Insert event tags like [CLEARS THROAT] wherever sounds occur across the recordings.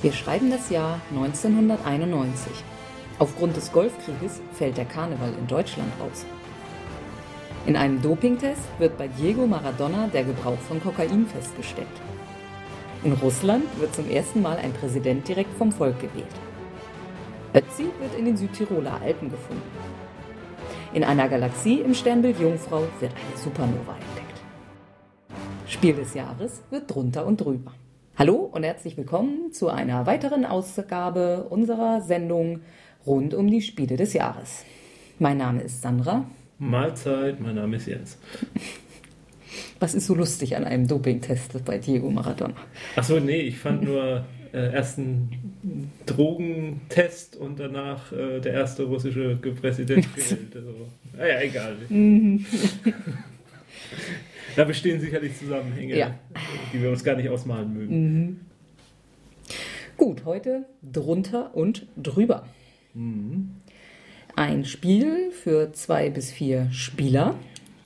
Wir schreiben das Jahr 1991. Aufgrund des Golfkrieges fällt der Karneval in Deutschland aus. In einem Dopingtest wird bei Diego Maradona der Gebrauch von Kokain festgestellt. In Russland wird zum ersten Mal ein Präsident direkt vom Volk gewählt. Ötzi wird in den Südtiroler Alpen gefunden. In einer Galaxie im Sternbild Jungfrau wird eine Supernova entdeckt. Spiel des Jahres wird drunter und drüber. Hallo und herzlich willkommen zu einer weiteren Ausgabe unserer Sendung rund um die Spiele des Jahres. Mein Name ist Sandra. Mahlzeit, mein Name ist Jens. Was ist so lustig an einem Dopingtest bei Diego Maradona? Achso, nee, ich fand nur äh, erst einen Drogentest und danach äh, der erste russische Präsident [LAUGHS] gewählt. Also, naja, egal. Da bestehen sicherlich Zusammenhänge, Ja. die wir uns gar nicht ausmalen mögen. Gut, heute drunter und drüber. Ein Spiel für zwei bis vier Spieler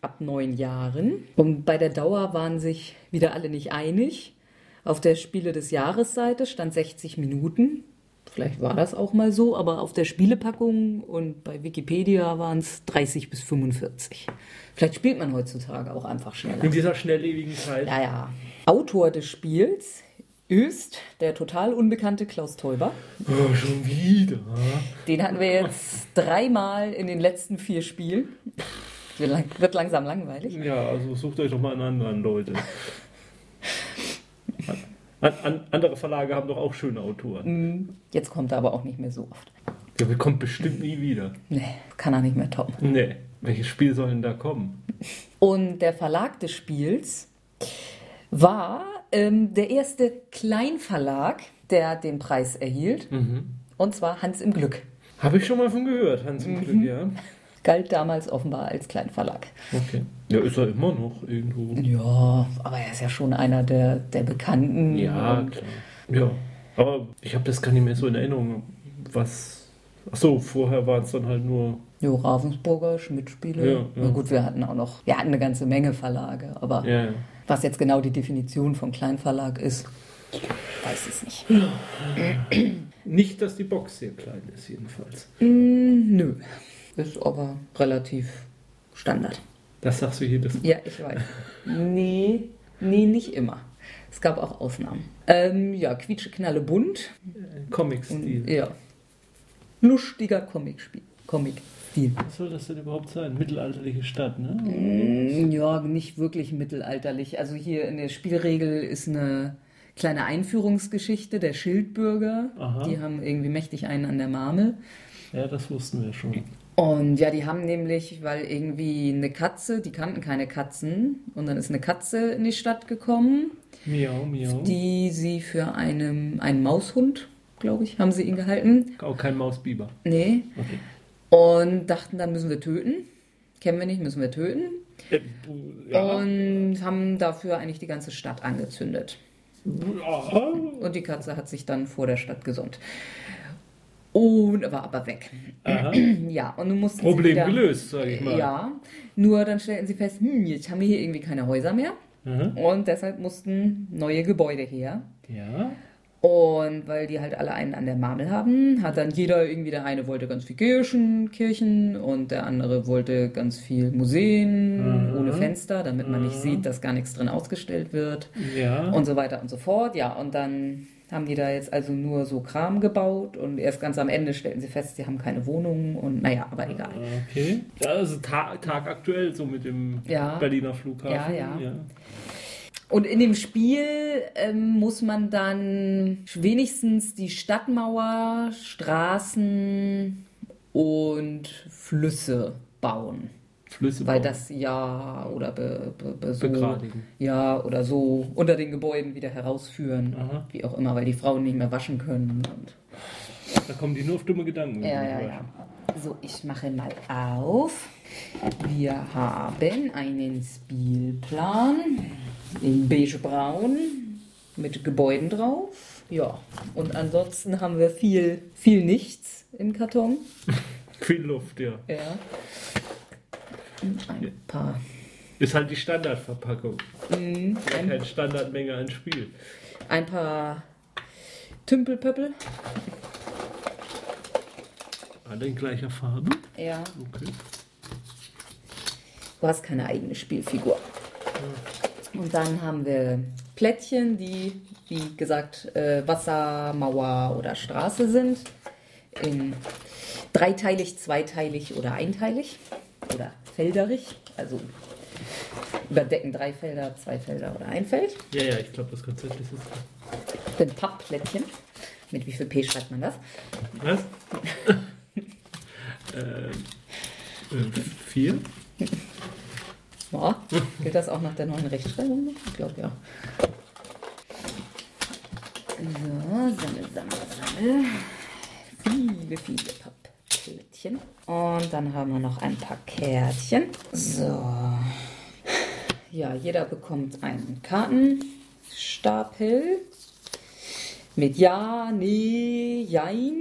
ab neun Jahren. Und bei der Dauer waren sich wieder alle nicht einig. Auf der Spiele des Jahres-Seite stand 60 Minuten. Vielleicht war das auch mal so, aber auf der Spielepackung und bei Wikipedia waren es 30 bis 45. Vielleicht spielt man heutzutage auch einfach schneller. In dieser schnelllebigen Zeit. Ja, ja. Autor des Spiels ist der total unbekannte Klaus Teuber. Oh, schon wieder. Den hatten wir jetzt dreimal in den letzten vier Spielen. Wird lang- Wird langsam langweilig. Ja, also sucht euch doch mal einen anderen, Leute. An, an, andere Verlage haben doch auch schöne Autoren. Jetzt kommt er aber auch nicht mehr so oft. Der kommt bestimmt nie wieder. Nee, kann er nicht mehr toppen. Nee. Welches Spiel soll denn da kommen? Und der Verlag des Spiels war ähm, der erste Kleinverlag, der den Preis erhielt. Und zwar Hans im Glück. Habe ich schon mal von gehört, Hans im Glück, ja. Galt damals offenbar als Kleinverlag. Okay. Ja, ist er immer noch irgendwo. Ja, aber er ist ja schon einer der, der Bekannten. Ja, klar. Ja. Aber ich habe das gar nicht mehr so in Erinnerung. Was. Achso, vorher waren es dann halt nur. Jo, Ravensburger, Schmidt-Spiele. Ja, ja. Na gut, wir hatten auch noch, wir hatten eine ganze Menge Verlage, aber Ja, ja. was jetzt genau die Definition von Kleinverlag ist, weiß ich nicht. Nicht, dass die Box sehr klein ist, jedenfalls. Mm, nö, ist aber relativ Standard. Das sagst du jedes Mal. Ja, ich weiß. nee, nee, nicht immer. Es gab auch Ausnahmen. Ähm, ja, quietsche, knalle, bunt. Comic-Stil. Ja. Lustiger Comic-Spiel. Comic-Stil. Was soll das denn überhaupt sein? Mittelalterliche Stadt, ne? Mm, Ja, nicht wirklich mittelalterlich. Also hier in der Spielregel ist eine kleine Einführungsgeschichte der Schildbürger. Aha. Die haben irgendwie mächtig einen an der Marmel. Ja, das wussten wir schon. Und ja, die haben nämlich, weil irgendwie eine Katze, die kannten keine Katzen, und dann ist eine Katze in die Stadt gekommen, Miau, miau. die sie für einen, einen Maushund, glaube ich, haben sie ihn gehalten. Auch kein Mausbiber. Nee. Okay. Und dachten, dann müssen wir töten. Kennen wir nicht, müssen wir töten. Äh, ja. Und haben dafür eigentlich die ganze Stadt angezündet. ja. Und die Katze hat sich dann vor der Stadt gesund. Und war aber weg. Aha. [CLEARS THROAT] Ja, und nun mussten Problem wieder, gelöst, sag ich mal. Ja, nur dann stellten sie fest, hm, jetzt haben wir hier irgendwie keine Häuser mehr. Mhm. Und deshalb mussten neue Gebäude her. Ja. Und weil die halt alle einen an der Marmel haben, hat dann jeder irgendwie, der eine wollte ganz viel Kirchen, Kirchen und der andere wollte ganz viel Museen Mhm. ohne Fenster, damit man nicht sieht, dass gar nichts drin ausgestellt wird Ja. und so weiter und so fort. Ja, und dann haben die da jetzt also nur so Kram gebaut und erst ganz am Ende stellten sie fest, sie haben keine Wohnungen und naja, aber egal. Okay. Ja, also ta tagaktuell so mit dem Ja. Berliner Flughafen. Ja, ja. Und in dem Spiel ähm, muss man dann wenigstens die Stadtmauer, Straßen und Flüsse bauen. Flüsse Weil bauen. das ja oder be, be, be so, Begradigen. ja oder so unter den Gebäuden wieder herausführen, Aha. wie auch immer, weil die Frauen nicht mehr waschen können. Da kommen die nur auf dumme Gedanken. Ja, ja, ja. So, ich mache mal auf. Wir haben einen Spielplan in beigebraun mit Gebäuden drauf. Ja, und ansonsten haben wir viel, viel nichts im Karton. [LAUGHS] Viel Luft, ja. Ja. Ein paar. Ist halt die Standardverpackung. Mhm. Ja, keine Standardmenge an Spiel. Ein paar Tümpelpöppel. Alle in gleicher Farbe? Ja. Okay. Du hast keine eigene Spielfigur. Und dann haben wir Plättchen, die, wie gesagt, äh, Wasser, Mauer oder Straße sind. In dreiteilig, zweiteilig oder einteilig. Oder felderig. Also überdecken drei Felder, zwei Felder oder ein Feld. Ja, ja, ich glaube, das Konzept ist es. Sind Pappplättchen. Mit wie viel P schreibt man das? Was? [LAUGHS] ähm, äh, vier? Ja, gilt das auch nach der neuen Rechtschreibung? Ich glaube ja. So, sammel, sammel, sammel. Viele, viele Pappplättchen. Und dann haben wir noch ein paar Kärtchen. So. Ja, jeder bekommt einen Kartenstapel mit Ja, Nee, Jein.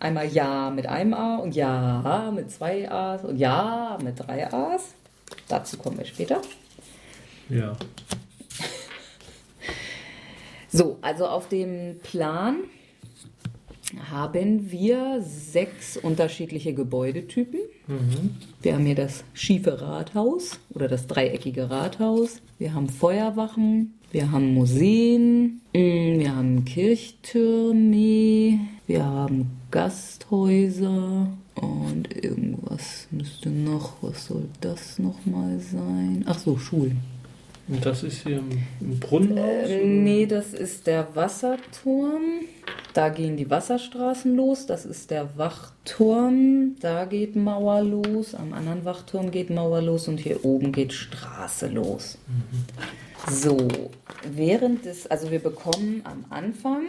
Einmal Ja mit einem A und Ja mit zwei A's und Ja mit drei A's. Dazu kommen wir später. Ja. So, also auf dem Plan haben wir sechs unterschiedliche Gebäudetypen. Wir haben hier das schiefe Rathaus oder das dreieckige Rathaus. Wir haben Feuerwachen. Wir haben Museen. mm, Wir haben Kirchtürme. Wir haben Gasthäuser. Und irgendwas müsste noch. Was soll das nochmal sein? Ach so, Schulen. Und das ist hier im Brunnenhaus? Äh, nee, das ist der Wasserturm. Da gehen die Wasserstraßen los. Das ist der Wachturm. Da geht Mauer los. Am anderen Wachturm geht Mauer los. Und hier oben geht Straße los. So, während des, also wir bekommen am Anfang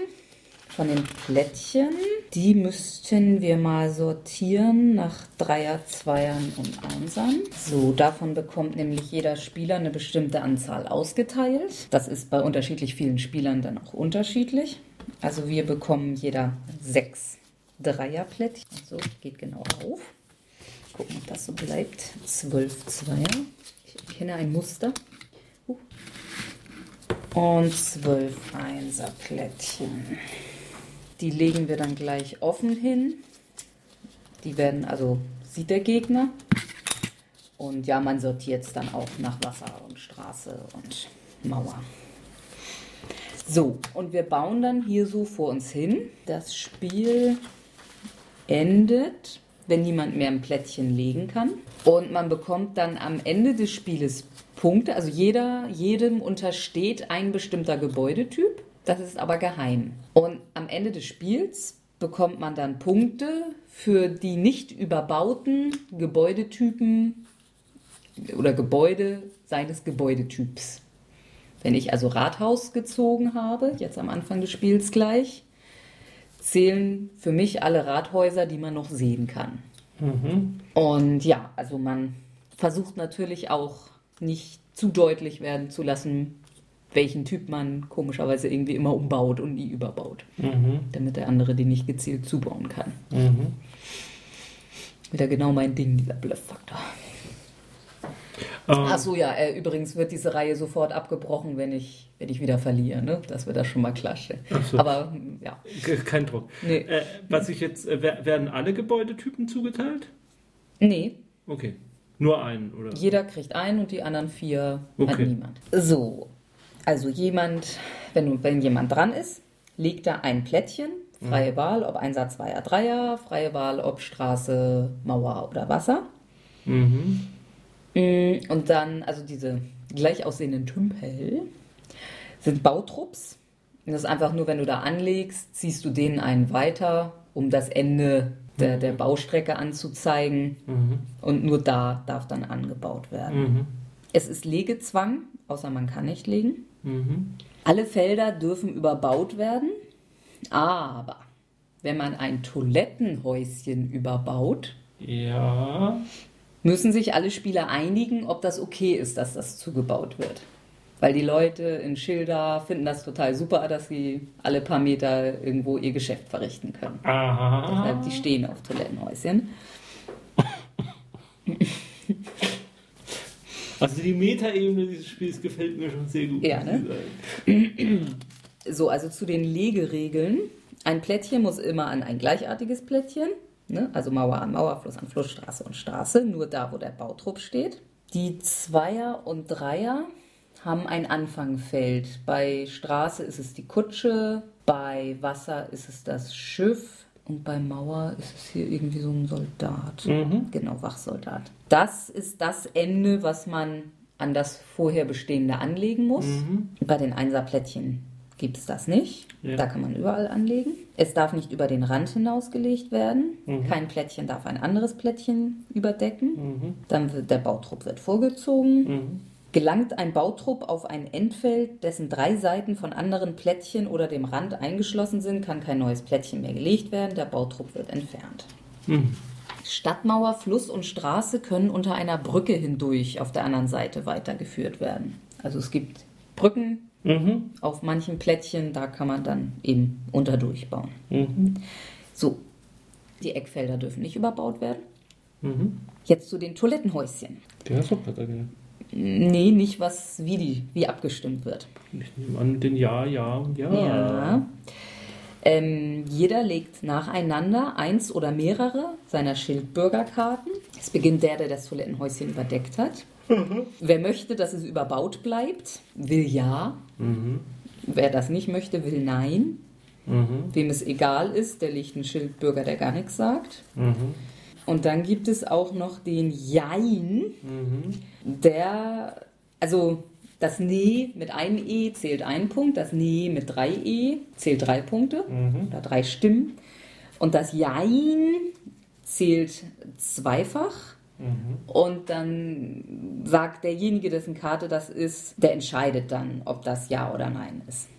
von den Plättchen, die müssten wir mal sortieren nach Dreier, Zweiern und Einsern. So, davon bekommt nämlich jeder Spieler eine bestimmte Anzahl ausgeteilt. Das ist bei unterschiedlich vielen Spielern dann auch unterschiedlich. Also wir bekommen jeder sechs Dreierplättchen. So, geht genau auf. Gucken, ob das so bleibt. Zwölf Zweier. Ich kenne ein Muster. Uh. Und zwölf Einserplättchen. Die legen wir dann gleich offen hin. Die werden, also sieht der Gegner. Und ja, man sortiert es dann auch nach Wasser und Straße und Mauer. So, und wir bauen dann hier so vor uns hin. Das Spiel endet, wenn niemand mehr ein Plättchen legen kann. Und man bekommt dann am Ende des Spieles Punkte. Also jeder, jedem untersteht ein bestimmter Gebäudetyp. Das ist aber geheim. Und am Ende des Spiels bekommt man dann Punkte für die nicht überbauten Gebäudetypen oder Gebäude seines Gebäudetyps. Wenn ich also Rathaus gezogen habe, jetzt am Anfang des Spiels gleich, zählen für mich alle Rathäuser, die man noch sehen kann. Und ja, also man versucht natürlich auch nicht zu deutlich werden zu lassen, welchen Typ man komischerweise irgendwie immer umbaut und nie überbaut, damit der andere den nicht gezielt zubauen kann. Wieder genau mein Ding, dieser Bluff-Faktor. Ähm, Ach so, ja, äh, übrigens wird diese Reihe sofort abgebrochen, wenn ich, wenn ich wieder verliere, ne? dass wir das schon mal klarstellen. Ach so. Aber hm, ja, Ke- Kein Druck. nee, Äh, was ich jetzt, äh, wer- werden alle Gebäudetypen zugeteilt? nee, Okay. Nur einen, oder? jeder kriegt einen und die anderen vier hat Okay. niemand. So, also jemand, wenn, wenn jemand dran ist, legt da ein Plättchen, freie Wahl, ob Einser, Zweier, Dreier, freie Wahl, ob Straße, Mauer oder Wasser. Mhm. Mm, Und dann, also diese gleich aussehenden Tümpel sind Bautrupps. Und das ist einfach nur, wenn du da anlegst, ziehst du denen einen weiter, um das Ende der, der Baustrecke anzuzeigen. Mhm. Und nur da darf dann angebaut werden. Mhm. Es ist Legezwang, außer man kann nicht legen. Mhm. Alle Felder dürfen überbaut werden, aber wenn man ein Toilettenhäuschen überbaut, Ja. Müssen sich alle Spieler einigen, ob das okay ist, dass das zugebaut wird. Weil die Leute in Schilda finden das total super, dass sie alle paar Meter irgendwo ihr Geschäft verrichten können. Aha. Deshalb, die stehen auf Toilettenhäuschen. Also die Metaebene dieses Spiels gefällt mir schon sehr gut. Ja, ne? So, also zu den Legeregeln. Ein Plättchen muss immer an ein gleichartiges Plättchen, ne? also Mauer an Mauer, Fluss an Fluss, Straße und Straße, nur da, wo der Bautrupp steht. Die Zweier und Dreier haben ein Anfangfeld. Bei Straße ist es die Kutsche, bei Wasser ist es das Schiff und bei Mauer ist es hier irgendwie so ein Soldat. Genau, Wachsoldat. Das ist das Ende, was man an das vorher bestehende anlegen muss. Bei den Einserplättchen gibt es das nicht. Ja. Da kann man überall anlegen. Es darf nicht über den Rand hinausgelegt werden. Kein Plättchen darf ein anderes Plättchen überdecken. Dann wird der Bautrupp wird vorgezogen. Gelangt ein Bautrupp auf ein Endfeld, dessen drei Seiten von anderen Plättchen oder dem Rand eingeschlossen sind, kann kein neues Plättchen mehr gelegt werden. Der Bautrupp wird entfernt. Stadtmauer, Fluss und Straße können unter einer Brücke hindurch auf der anderen Seite weitergeführt werden. Also es gibt Brücken Mhm. auf manchen Plättchen, da kann man dann eben unterdurch bauen. Mhm. So, die Eckfelder dürfen nicht überbaut werden. Mhm. Jetzt zu den Toilettenhäuschen. Die hast du auch gerade erklärt. Nee, nicht was, wie die, wie abgestimmt wird. Ich nehme an, den Ja, Ja und Ja. Ja. Ähm, jeder legt nacheinander eins oder mehrere seiner Schildbürgerkarten. Es beginnt der, der das Toilettenhäuschen überdeckt hat. Wer möchte, dass es überbaut bleibt, will ja. Mhm. Wer das nicht möchte, will nein. Mhm. Wem es egal ist, der legt einen Schildbürger, der gar nichts sagt. Mhm. Und dann gibt es auch noch den Jein, Mhm. der, also das Nee mit einem E zählt ein Punkt, das Nee mit drei E zählt drei Punkte Mhm. oder drei Stimmen. Und das Jein zählt zweifach. Mhm. Und dann sagt derjenige, dessen Karte das ist, der entscheidet dann, ob das Ja oder Nein ist.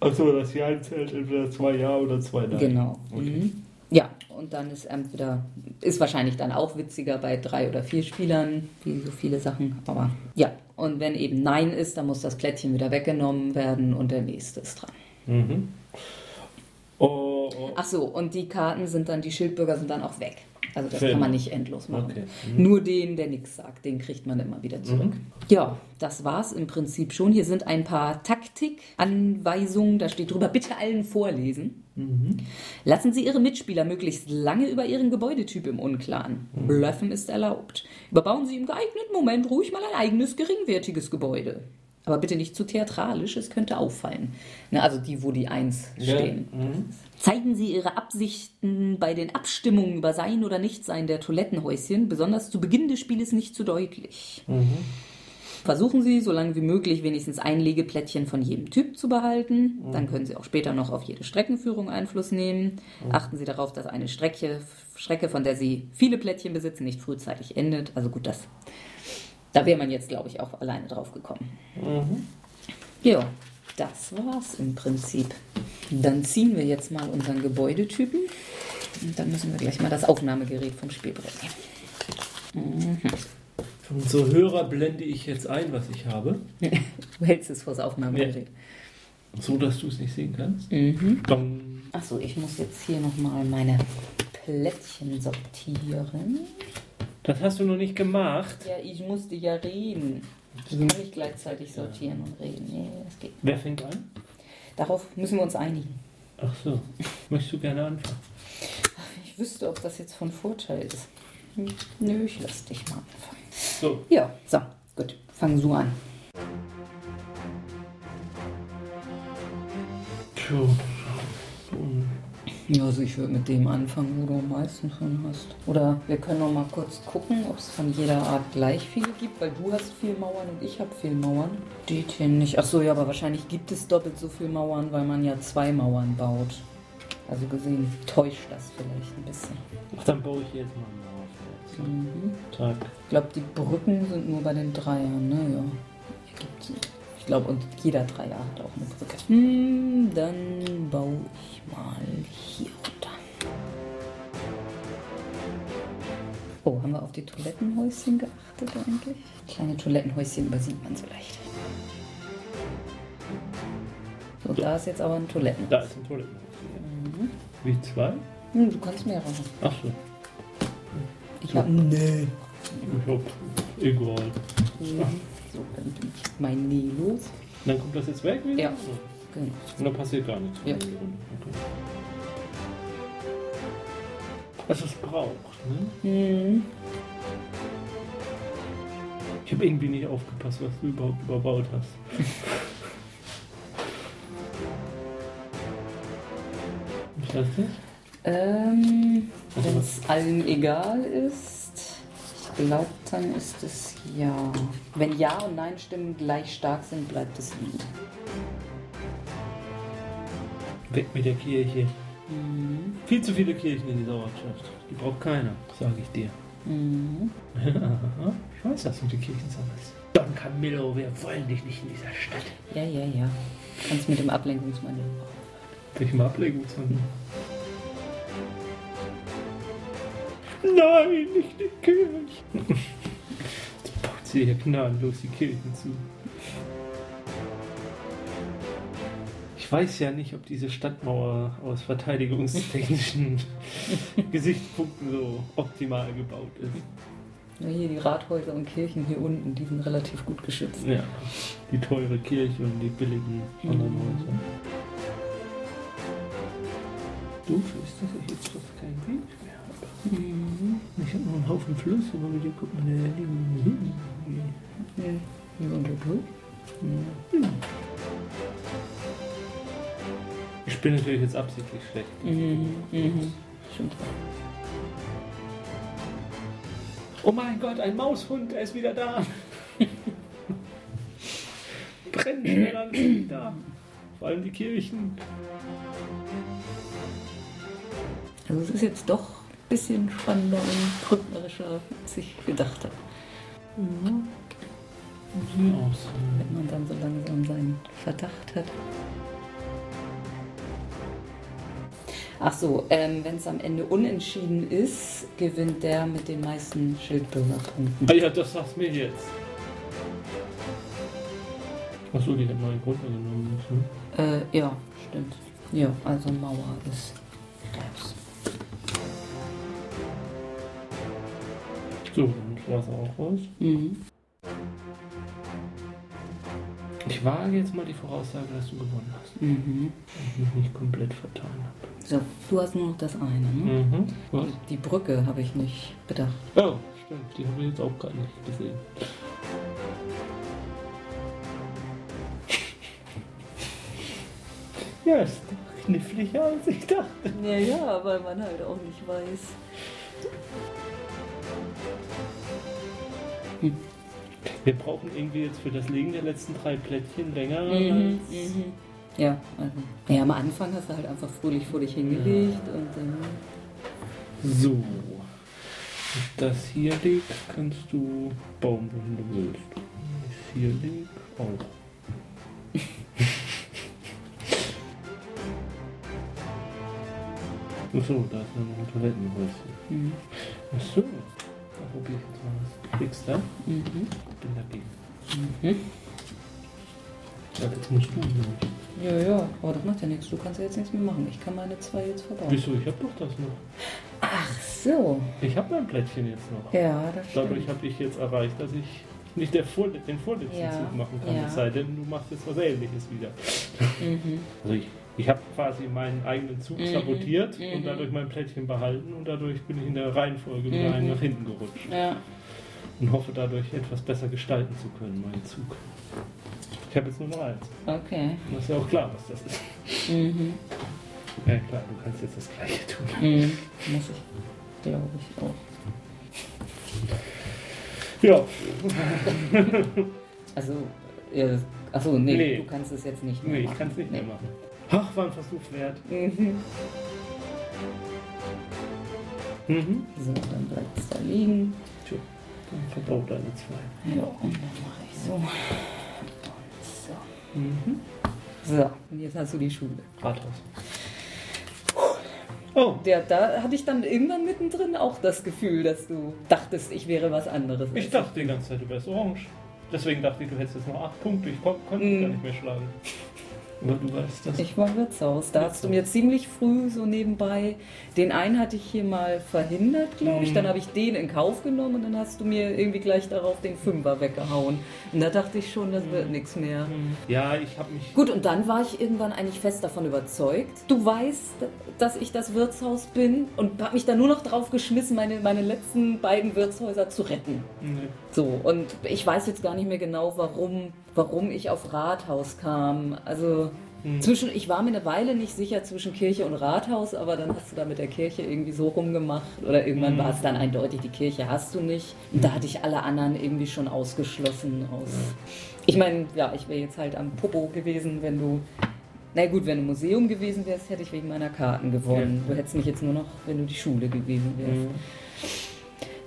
Achso, das Ja zählt entweder zwei Ja oder zwei Nein. Genau. Okay. Mhm. Ja, und dann ist entweder, ist wahrscheinlich dann auch witziger bei drei oder vier Spielern, wie so viele Sachen. Aber ja, und wenn eben Nein ist, dann muss das Plättchen wieder weggenommen werden und der nächste ist dran. Mhm. Oh, oh. Ach so, und die Karten sind dann, die Schildbürger sind dann auch weg. Also das Schön. kann man nicht endlos machen. Okay. Nur den, der nichts sagt, den kriegt man immer wieder zurück. Ja, das war's im Prinzip schon. Hier sind ein paar Taktikanweisungen. Da steht drüber, bitte allen vorlesen. Lassen Sie Ihre Mitspieler möglichst lange über Ihren Gebäudetyp im Unklaren. Bluffen ist erlaubt. Überbauen Sie im geeigneten Moment ruhig mal ein eigenes, geringwertiges Gebäude. Aber bitte nicht zu theatralisch, es könnte auffallen. Ne, also die, wo die Eins Ja. stehen. Mhm. Zeigen Sie Ihre Absichten bei den Abstimmungen über Sein oder Nichtsein der Toilettenhäuschen, besonders zu Beginn des Spieles nicht zu deutlich. Mhm. Versuchen Sie, so lange wie möglich, wenigstens ein Legeplättchen von jedem Typ zu behalten. Dann können Sie auch später noch auf jede Streckenführung Einfluss nehmen. Achten Sie darauf, dass eine Strecke, Strecke, von der Sie viele Plättchen besitzen, nicht frühzeitig endet. Also gut, das, da wäre man jetzt, glaube ich, auch alleine drauf gekommen. Mhm. Ja, das war's im Prinzip. Dann ziehen wir jetzt mal unseren Gebäudetypen. Und dann müssen wir gleich mal das Aufnahmegerät vom Spielbrett nehmen. Für unsere Hörer blende ich jetzt ein, was ich habe, [LAUGHS] Du hältst es vors Aufnahmegerät. so dass du es nicht sehen kannst. Mhm. Achso, ich muss jetzt hier nochmal meine Plättchen sortieren. Das hast du noch nicht gemacht. Ja, ich musste ja reden. Ich kann nicht gleichzeitig sortieren und reden. Nee, das geht. Wer fängt an? Darauf müssen wir uns einigen. Ach so. Möchtest du gerne anfangen? Ich wüsste, ob das jetzt von Vorteil ist. Nö, ich lass dich mal anfangen. So. Ja, so, gut. Fang so an. Puh. Ja, also ich würde mit dem anfangen, wo du am meisten von hast. Oder wir können noch mal kurz gucken, ob es von jeder Art gleich viele gibt, weil du hast viel Mauern und ich habe viel Mauern. Steht hier nicht. Ach so, ja, aber wahrscheinlich gibt es doppelt so viel Mauern, weil man ja zwei Mauern baut. Also gesehen täuscht das vielleicht ein bisschen. Ach, dann baue ich jetzt mal auf. Mhm. Tag. Ich glaube, die Brücken sind nur bei den Dreiern, ne? Ja. Hier gibt's- Ich glaube, und jeder Dreier hat auch eine Brücke. Hm, dann baue ich mal hier runter. Oh, haben wir auf die Toilettenhäuschen geachtet eigentlich? Kleine Toilettenhäuschen übersieht man so leicht. So, da ist jetzt aber ein Toilettenhaus. Da ist ein Toilettenhaus. Mhm. Wie zwei? Hm, du kannst mehrere. Ach so. Ich habe. Nee. Ich hab egal. So, dann bin ich mein Nee los. Dann kommt das jetzt weg wieder? Ja. nichts. Und da passiert gar nichts. Ja. Was es braucht, ne? Mhm. Ich habe irgendwie nicht aufgepasst, was du überhaupt überbaut hast. [LAUGHS] Was heißt das? Ähm, Also Wenn es allen egal ist, glaube, dann ist es ja. Wenn Ja und Nein Stimmen gleich stark sind, bleibt es liegen. Weg mit der Kirche. Mhm. Viel zu viele Kirchen in dieser Ortschaft. Die braucht keiner, sage ich dir. Mhm. [LAUGHS] ich weiß, dass du die Kirchen sammelst. Don Camillo, wir wollen dich nicht in dieser Stadt. Ja, ja, ja. Kannst mit dem Ablenkungsmanöver. Welchem Ablenkungsmann? Nein, nicht die Kirche. Jetzt baut sie hier gnadenlos die Kirchen zu. Ich weiß ja nicht, ob diese Stadtmauer aus verteidigungstechnischen [LAUGHS] Gesichtspunkten so optimal gebaut ist. Ja, hier die Rathäuser und Kirchen hier unten, die sind relativ gut geschützt. Ja, die teure Kirche und die billigen anderen Mhm. Doof ist, dass ich jetzt fast keinen Weg mehr habe. Mhm. Ich habe noch einen Haufen Fluss, aber mit dem guckt man ja nie hin. Ja. Hier unter durch. Ja. Ich bin natürlich jetzt absichtlich schlecht. Mhm. Mhm. Stimmt. Oh mein Gott, ein Maushund, er ist wieder da. [LAUGHS] Brennen schnell alles wieder. Vor allem die Kirchen. Also es ist jetzt doch ein bisschen spannender und brücknerischer, als ich gedacht habe. Mhm. Sieht aus. Wenn man dann so langsam seinen Verdacht hat. Ach so, ähm, wenn es am Ende unentschieden ist, gewinnt der mit den meisten Schildbürgerpunkten. Ah ja, das sagst mir jetzt. Achso, die hat neue runtergenommen. Ne? Äh, ja, stimmt. Ja, also Mauer ist raus. So, dann war es auch raus. Mhm. Ich wage jetzt mal die Voraussage, dass du gewonnen hast. Mhm. Und ich mich nicht komplett vertan habe. So, du hast nur noch das eine, ne? Mhm. Was? Die Brücke habe ich nicht bedacht. Oh, stimmt. Die habe ich jetzt auch gerade nicht gesehen. [LAUGHS] Ja, ist doch kniffliger als ich dachte. Ja, ja, weil man halt auch nicht weiß. Wir brauchen irgendwie jetzt für das Legen der letzten drei Plättchen länger Mhm, als... mhm. Ja, also. Ja, am Anfang hast du halt einfach fröhlich vor dich hingelegt und dann. So. Wenn das hier liegt, kannst du bauen, wohin du willst. Wenn es hier liegt, auch. [LAUGHS] Achso, da ist noch ein Toilettenhäuschen. Mhm. Achso. Da probier ich jetzt mal was. Kriegst du? Mhm. Bin dagegen. Mhm. Ja, jetzt musst du. Ja, ja, aber das macht ja nichts. Du kannst ja jetzt nichts mehr machen. Ich kann meine zwei jetzt verbauen. Wieso? Ich hab doch das noch. Ach so. Ich habe mein Plättchen jetzt noch. Ja, das stimmt. Dadurch habe ich jetzt erreicht, dass ich nicht der Vor den vorletzten Ja, Zug machen kann. ja. Es sei denn, du machst jetzt was Ähnliches wieder. Mhm. Also ich, ich habe quasi meinen eigenen Zug Mhm, sabotiert mhm. und dadurch mein Plättchen behalten und dadurch bin ich in der Reihenfolge wieder Mhm. einen nach hinten gerutscht Ja. und hoffe dadurch etwas besser gestalten zu können, meinen Zug. Ich habe jetzt nur noch eins. Okay. Und das ist ja auch klar, was das ist. Mhm. Ja klar, du kannst jetzt das gleiche tun. Mhm. Muss ich, glaube ich, auch. Ja, [LAUGHS] Also, ja, achso, nee, Nee. du kannst es jetzt nicht mehr nee, ich machen. kann es nicht mehr Nee. machen. Ach, war ein Versuch wert. Mhm. Mhm. So, dann bleibt es da liegen. Tja, dann verbaut deine zwei. Ja, und dann mache ich so. Und so. Mhm. So, und jetzt hast du die Schule. Rathaus. Oh, Ja, da hatte ich dann irgendwann mittendrin auch das Gefühl, dass du dachtest, ich wäre was anderes. ich dachte die ganze Zeit, du wärst orange. Deswegen dachte ich, du hättest jetzt noch acht Punkte. Ich kon konnte dich Mhm. gar nicht mehr schlagen. Aber du weißt das. Ich war Wirtshaus. Da hast du mir ziemlich früh so nebenbei. Den einen hatte ich hier mal verhindert, glaube ich. Mhm. Dann habe ich den in Kauf genommen und dann hast du mir irgendwie gleich darauf den Fünfer weggehauen. Und da dachte ich schon, das wird nichts mehr. Ja, ich habe mich. Gut, und dann war ich irgendwann eigentlich fest davon überzeugt. Du weißt, dass ich das Wirtshaus bin und habe mich da nur noch drauf geschmissen, meine, meine letzten beiden Wirtshäuser zu retten. Nee. So, und ich weiß jetzt gar nicht mehr genau, warum, warum ich auf Rathaus kam. Also zwischen, ich war mir eine Weile nicht sicher zwischen Kirche und Rathaus, aber dann hast du da mit der Kirche irgendwie so rumgemacht. Oder irgendwann war es dann eindeutig, die Kirche hast du nicht. Und da hatte ich alle anderen irgendwie schon ausgeschlossen aus. Ich meine, ja, ich wäre jetzt halt am Popo gewesen, wenn du. Na gut, wenn du Museum gewesen wärst, hätte ich wegen meiner Karten gewonnen. Du hättest mich jetzt nur noch, wenn du die Schule gewesen wärst.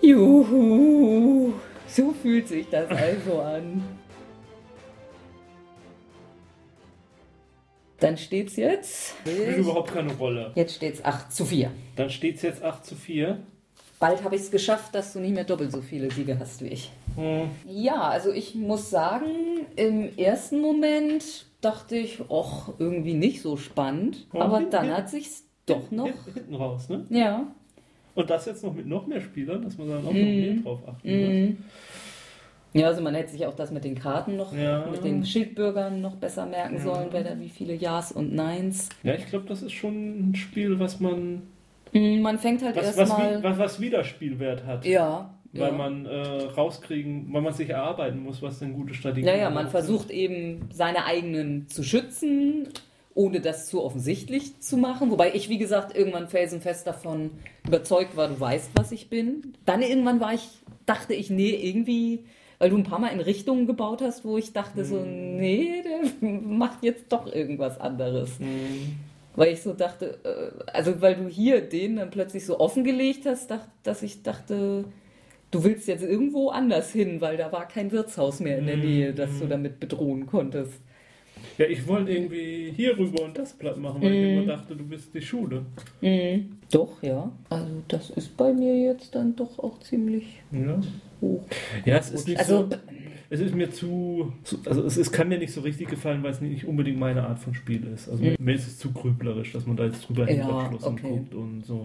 Juhu, so fühlt sich das also an. Dann steht's jetzt. Spielt überhaupt keine Rolle. Jetzt steht's 8 zu 4. Dann steht es jetzt 8 zu 4. Bald habe ich es geschafft, dass du nicht mehr doppelt so viele Siege hast wie ich. Hm. Ja, also ich muss sagen, im ersten Moment dachte ich, och, irgendwie nicht so spannend. Oh, Aber hin- dann hat sich's doch noch. Hin- Hinten raus, ne? Ja. Und das jetzt noch mit noch mehr Spielern, dass man dann auch noch Mhm. mehr drauf achten muss. Ja, also man hätte sich auch das mit den Karten noch, Ja. mit den Schildbürgern noch besser merken sollen, wer da wie viele Ja's und Neins. Ja, ich glaube, das ist schon ein Spiel, was man. Mhm, Man fängt halt was, erstmal. was, was Wiederspielwert hat. Ja. Weil ja. man äh, rauskriegen, weil man sich erarbeiten muss, was denn gute Strategien Ja, ja, man sind. versucht eben seine eigenen zu schützen, ohne das zu offensichtlich zu machen. Wobei ich, wie gesagt, irgendwann felsenfest davon überzeugt war, du weißt, was ich bin. Dann irgendwann war ich, dachte ich, nee, irgendwie, weil du ein paar Mal in Richtungen gebaut hast, wo ich dachte so, nee, der [LAUGHS] macht jetzt doch irgendwas anderes. Mhm. Weil ich so dachte, äh, also weil du hier den dann plötzlich so offengelegt hast, dass ich dachte, du willst jetzt irgendwo anders hin, weil da war kein Wirtshaus mehr in der Mhm. Nähe, das du damit bedrohen konntest. Ja, ich wollte irgendwie hier rüber und das platt machen, weil ich Mhm. immer dachte, du bist die Schule. Doch, ja. Also das ist bei mir jetzt dann doch auch ziemlich Ja, hoch. ja es ist nicht Also so. Es ist mir zu, also es, es kann mir nicht so richtig gefallen, weil es nicht unbedingt meine Art von Spiel ist. Also mir ist es zu grüblerisch, dass man da jetzt drüber Mhm. Ja, hinterschlossen okay. guckt und so.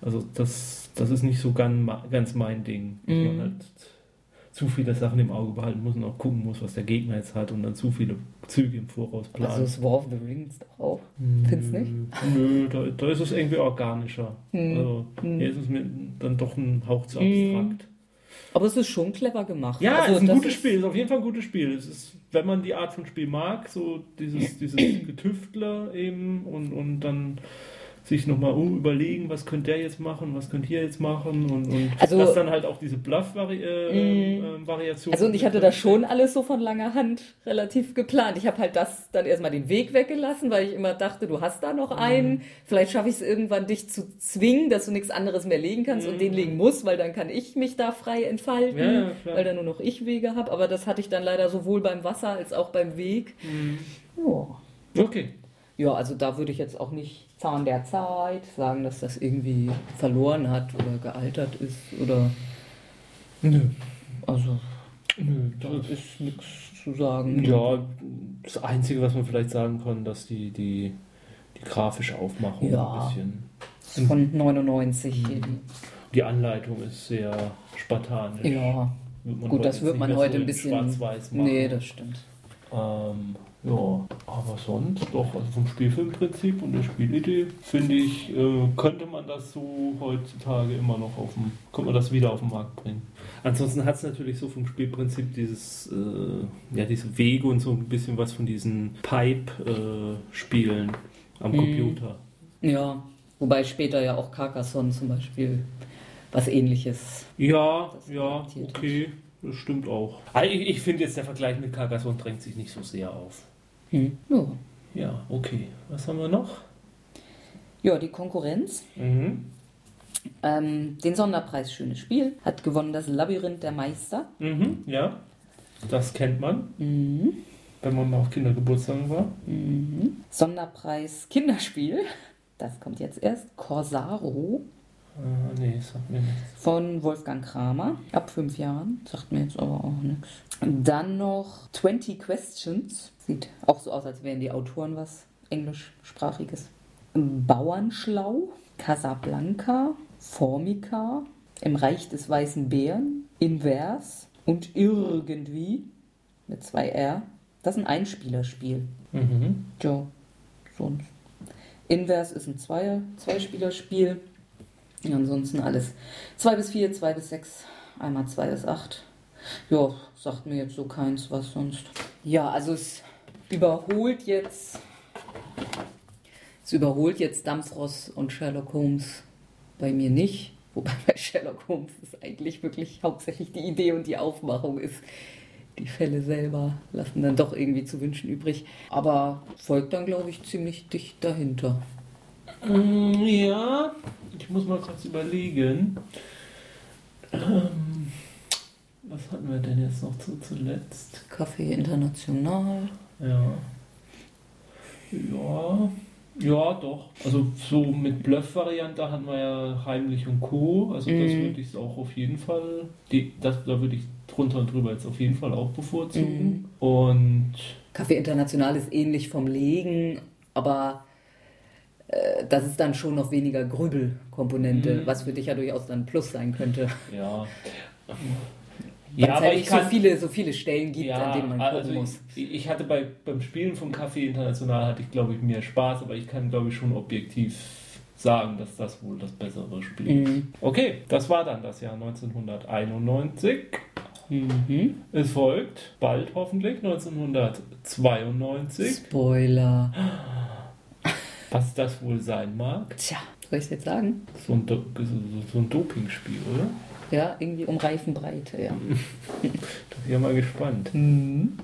Also das, das ist nicht so ganz, ganz mein Ding. Dass Mhm. man halt zu viele Sachen im Auge behalten muss und auch gucken muss, was der Gegner jetzt hat und dann zu viele Züge im Voraus planen. Also das War of the Rings doch auch. Findest du nicht? Nö, da, da ist es irgendwie organischer. Hm. Also hier ist es mir dann doch ein Hauch zu Hm. Aber es ist schon clever gemacht. Ja, also es ist ein gutes Spiel, es ist auf jeden Fall ein gutes Spiel. Es ist, wenn man die Art von Spiel mag, so dieses, dieses Getüftler eben und, und dann sich nochmal überlegen, was könnte der jetzt machen, was könnte ihr jetzt machen und, und Also- das dann halt auch diese Bluff-Variation. Mm. Also und ich hatte das schon alles so von langer Hand relativ geplant. Ich habe halt das dann erstmal den Weg weggelassen, weil ich immer dachte, du hast da noch Mhm. einen. Vielleicht schaffe ich es irgendwann, dich zu zwingen, dass du nichts anderes mehr legen kannst und den legen musst, weil dann kann ich mich da frei entfalten, Mhm. Ja, ja, weil da nur noch ich Wege habe. Aber das hatte ich dann leider sowohl beim Wasser als auch beim Weg. Mhm. Ja. Okay. Ja, also da würde ich jetzt auch nicht Zahn der Zeit sagen, dass das irgendwie verloren hat oder gealtert ist oder Nö. also Nö, da ist nichts zu sagen. Ja, das Einzige, was man vielleicht sagen kann, dass die, die, die grafische Aufmachung Ja. ein bisschen. Von 99 hier. Die Anleitung ist sehr spartanisch. Ja, gut, das wird man heute ein in bisschen. Schwarz-Weiß machen. Nee, das stimmt. Ähm, ja, aber sonst doch, also vom Spielfilmprinzip und der Spielidee, finde ich, äh, könnte man das so heutzutage immer noch auf dem, könnte man das wieder auf den Markt bringen. Ansonsten hat es natürlich so vom Spielprinzip dieses, äh, ja, diese Wege und so ein bisschen was von diesen Pipe-Spielen am Mhm. Computer. Ja, wobei später ja auch Carcassonne zum Beispiel was ähnliches. Ja, Das ja, okay, das stimmt auch. Also ich ich finde jetzt der Vergleich mit Carcassonne drängt sich nicht so sehr auf. Hm. Ja. Ja, okay. Was haben wir noch? ja, die Konkurrenz. Mhm. Ähm, den Sonderpreis Schönes Spiel hat gewonnen das Labyrinth der Meister. Mhm, ja. Das kennt man, Mhm. wenn man mal auf Kindergeburtstagen war. Mhm. Sonderpreis Kinderspiel. Das kommt jetzt erst. Corsaro. Äh, nee, sagt mir nichts. Von Wolfgang Kramer, ab fünf Jahren. Sagt mir jetzt aber auch nichts. Dann noch 20 Questions. Sieht auch so aus, als wären die Autoren was englischsprachiges. Bauernschlau, Casablanca, Formica, Im Reich des Weißen Bären, Invers und Irgendwie mit zwei R. Das ist ein Einspielerspiel. Mhm. Ja, sonst. Invers ist ein Zweier, Zweispielerspiel. Ansonsten alles 2 bis 4, 2 bis 6, einmal 2 bis 8. Ja, sagt mir jetzt so keins, was sonst. Ja, also es überholt jetzt. Es überholt jetzt Dampfross und Sherlock Holmes bei mir nicht. Wobei bei Sherlock Holmes ist eigentlich wirklich hauptsächlich die Idee und die Aufmachung ist. Die Fälle selber lassen dann doch irgendwie zu wünschen übrig. Aber folgt dann, glaube ich, ziemlich dicht dahinter. Mm, Ja, ich muss mal kurz überlegen. Ähm, was hatten wir denn jetzt noch zu zuletzt? Kaffee International. Ja. Ja. Ja, doch. Also so mit Bluff-Variante hatten wir ja Heimlich und Co. Also das Mhm. würde ich auch auf jeden Fall, die, das, da würde ich drunter und drüber jetzt auf jeden Fall auch bevorzugen. Und Kaffee International ist ähnlich vom Legen, aber das ist dann schon noch weniger Grübelkomponente, Mhm. was für dich ja durchaus dann ein Plus sein könnte. ja. Weil Ja, es aber halt ich nicht kann, so viele, so viele Stellen gibt, Ja, an denen man gucken also muss. Ich, hatte bei, beim Spielen vom Café International hatte ich glaube ich mehr Spaß, aber ich kann glaube ich schon objektiv sagen, dass das wohl das bessere Spiel ist. Mhm. Okay, das war dann das Jahr 1991. Mhm. Es folgt bald hoffentlich 1992. Spoiler. Was das wohl sein mag. Tja, soll ich es jetzt sagen? So ein, Do so, ein Dopingspiel, oder? Ja, irgendwie um Reifenbreite, ja. [LAUGHS] Da bin ich ja mal gespannt, Mhm.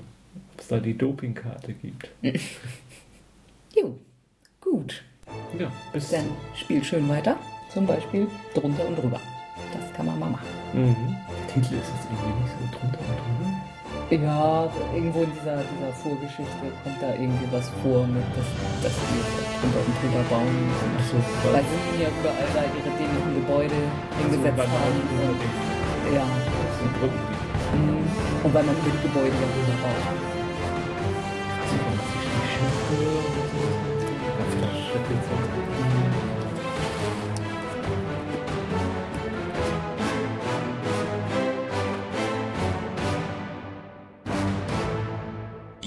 ob es da die Dopingkarte gibt. [LAUGHS] Jo, gut. Ja, bis Dann spiel schön weiter. Zum Beispiel drunter und drüber. Das kann man mal machen. Mhm. Der Titel ist jetzt irgendwie nicht so drunter und drüber. Ja, irgendwo in dieser, dieser Vorgeschichte kommt da irgendwie was vor mit, dass, dass die drunter und drüber bauen. Achso, Weil sie ihnen ja überall da ihre dämlichen Gebäude hingesetzt haben. Und, ja. So. Mhm. Und weil man über die Gebäude ja drüber baut.